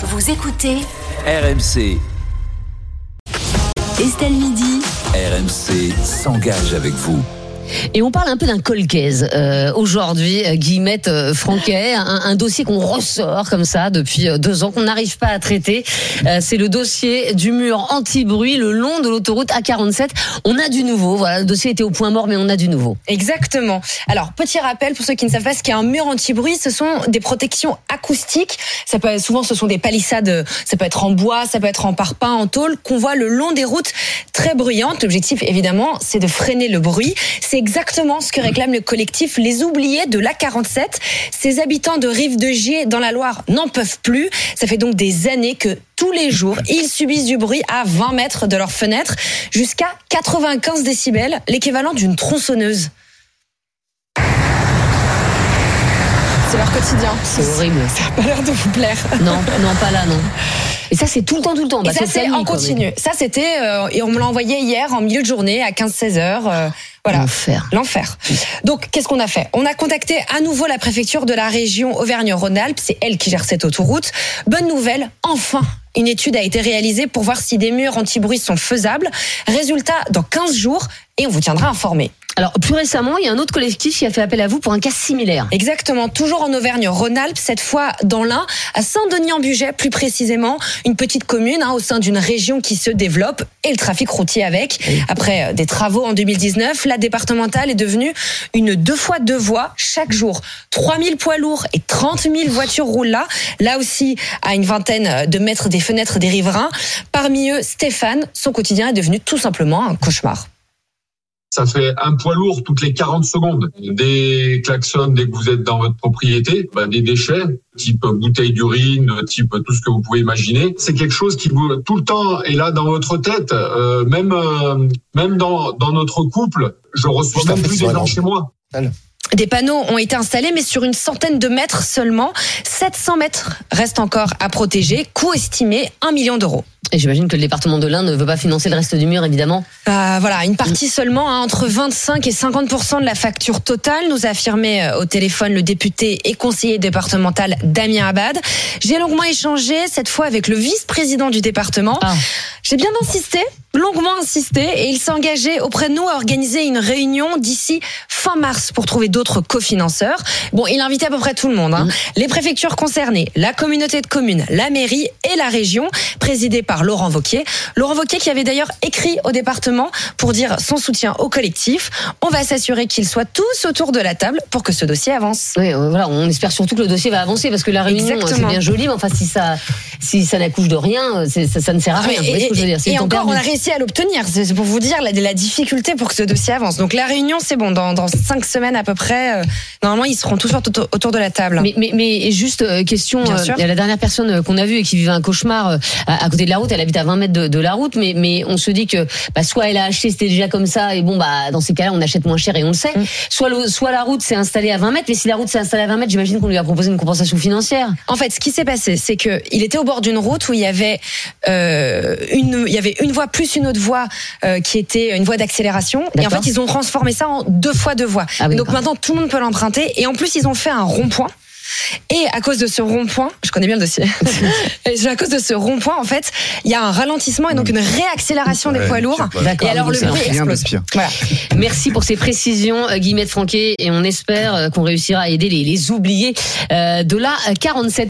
Vous écoutez RMC, Estelle Midi. RMC s'engage avec vous. Et on parle un peu d'un colcaise euh, aujourd'hui, euh, Guillemette euh, Franquet, un, dossier qu'on ressort comme ça depuis euh, deux ans, qu'on n'arrive pas à traiter. C'est le dossier du mur anti-bruit le long de l'autoroute A47. On a du nouveau, voilà, le dossier était au point mort, mais on a du nouveau. Exactement. Alors, petit rappel pour ceux qui ne savent pas ce qu'est un mur anti-bruit, ce sont des protections acoustiques. Ça peut, souvent, ce sont des palissades, ça peut être en bois, ça peut être en parpaing, en tôle, qu'on voit le long des routes très bruyantes. L'objectif, évidemment, c'est de freiner le bruit. Exactement ce que réclame le collectif Les Oubliés de l'A47. Ces habitants de Rive de Gier, dans la Loire, n'en peuvent plus. Ça fait donc des années que tous les jours, ils subissent du bruit à 20 mètres de leur fenêtre, jusqu'à 95 décibels, l'équivalent d'une tronçonneuse. C'est leur quotidien. C'est horrible. Ça n'a pas l'air de vous plaire. Non, non, pas là, non. Et ça, c'est tout le temps, tout le temps. Et Bah, ça, toute c'est en continu. Ça, c'était, euh, et on me l'a envoyé hier en milieu de journée à 15-16 heures. euh, voilà. L'enfer. L'enfer. Donc, qu'est-ce qu'on a fait? On a contacté à nouveau la préfecture de la région Auvergne-Rhône-Alpes. C'est elle qui gère cette autoroute. Bonne nouvelle, enfin une étude a été réalisée pour voir si des murs anti-bruit sont faisables. Résultat, dans 15 jours, et on vous tiendra informé. Alors, plus récemment, il y a un autre collectif qui a fait appel à vous pour un cas similaire. Exactement, toujours en Auvergne-Rhône-Alpes, cette fois dans l'Ain, à Saint-Denis-en-Bugey plus précisément, une petite commune hein, au sein d'une région qui se développe et le trafic routier avec. Après euh, des travaux en 2019, la départementale est devenue une deux fois deux voies chaque jour. 3000 poids lourds et 30 000 voitures roulent là, là aussi à une vingtaine de mètres des fenêtres des riverains. Parmi eux, Stéphane, son quotidien est devenu tout simplement un cauchemar. Ça fait un poids lourd toutes les 40 secondes. Des klaxons dès que vous êtes dans votre propriété, bah, des déchets, type bouteille d'urine, type tout ce que vous pouvez imaginer. C'est quelque chose qui vous, tout le temps est là dans votre tête. Euh, même euh, même dans, dans notre couple, je reçois Juste même plus des gens chez moi. Des panneaux ont été installés, mais sur une centaine de mètres seulement. 700 mètres restent encore à protéger. Coût estimé 1 million d'euros. Et j'imagine que le département de l'Ain ne veut pas financer le reste du mur, évidemment. Euh, voilà, une partie seulement, hein, entre 25 et 50% de la facture totale, nous a affirmé euh, au téléphone le député et conseiller départemental Damien Abad. J'ai longuement échangé cette fois avec le vice-président du département. Ah. J'ai bien insisté, longuement insisté, et il s'est engagé auprès de nous à organiser une réunion d'ici fin mars pour trouver d'autres cofinanceurs. Bon, il a invité à peu près tout le monde, hein. les préfectures concernées, la communauté de communes, la mairie et la région, présidée par Laurent Vauquier. Laurent Vauquier qui avait d'ailleurs écrit au département pour dire son soutien au collectif. On va s'assurer qu'ils soient tous autour de la table pour que ce dossier avance. Oui, euh, voilà, on espère surtout que le dossier va avancer parce que la réunion, euh, c'est bien joli, mais enfin, si ça, si ça n'accouche de rien, ça, ça ne sert à rien. Que je veux dire C'est et encore, on a réussi à l'obtenir. C'est pour vous dire la, la difficulté pour que ce dossier avance. Donc la réunion, c'est bon. Dans, dans cinq semaines à peu près, euh, normalement, ils seront tous autour, autour de la table. Mais, mais, mais juste euh, question, euh, sûr. il y a la dernière personne euh, qu'on a vue et qui vivait un cauchemar euh, à, à côté de la route, elle habite à 20 mètres de, de la route, mais, mais on se dit que bah, soit elle a acheté, c'était déjà comme ça, et bon, bah dans ces cas-là, on achète moins cher et on le sait. Mm. Soit, le- soit la route s'est installée à 20 mètres, mais si la route s'est installée à 20 mètres, j'imagine qu'on lui a proposé une compensation financière. En fait, ce qui s'est passé, c'est que il était au bord d'une route où il y avait euh, une, il y avait une voie plus une autre voie euh, qui était une voie d'accélération. Et en fait, ils ont transformé ça en deux fois deux voies. Ah oui, Donc maintenant, tout le monde peut l'emprunter. Et en plus, ils ont fait un rond-point. Et à cause de ce rond-point, je connais bien le dossier. Et à cause de ce rond-point, en fait, il y a un ralentissement et donc une réaccélération des poids lourds. D'accord. Et alors le bruit Rien de explose. pire. Voilà. Merci pour ces précisions, euh, Guillemette Franquet, et on espère qu'on réussira à aider les, les oubliés de la 47.